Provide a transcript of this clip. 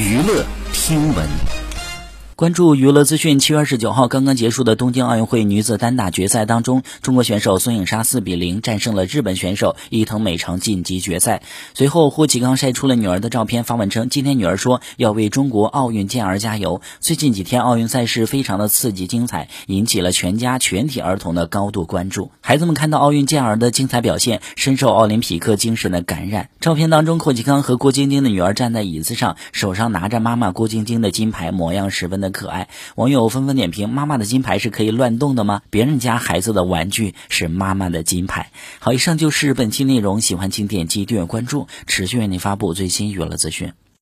娱乐听闻。关注娱乐资讯，七月二十九号刚刚结束的东京奥运会女子单打决赛当中，中国选手孙颖莎四比零战胜了日本选手伊藤美诚晋级决赛。随后，霍启刚晒出了女儿的照片，发文称：“今天女儿说要为中国奥运健儿加油。”最近几天奥运赛事非常的刺激精彩，引起了全家全体儿童的高度关注。孩子们看到奥运健儿的精彩表现，深受奥林匹克精神的感染。照片当中，霍启刚和郭晶晶的女儿站在椅子上，手上拿着妈妈郭晶晶的金牌，模样十分的。可爱，网友纷纷点评：妈妈的金牌是可以乱动的吗？别人家孩子的玩具是妈妈的金牌。好，以上就是本期内容，喜欢请点击订阅关注，持续为您发布最新娱乐资讯。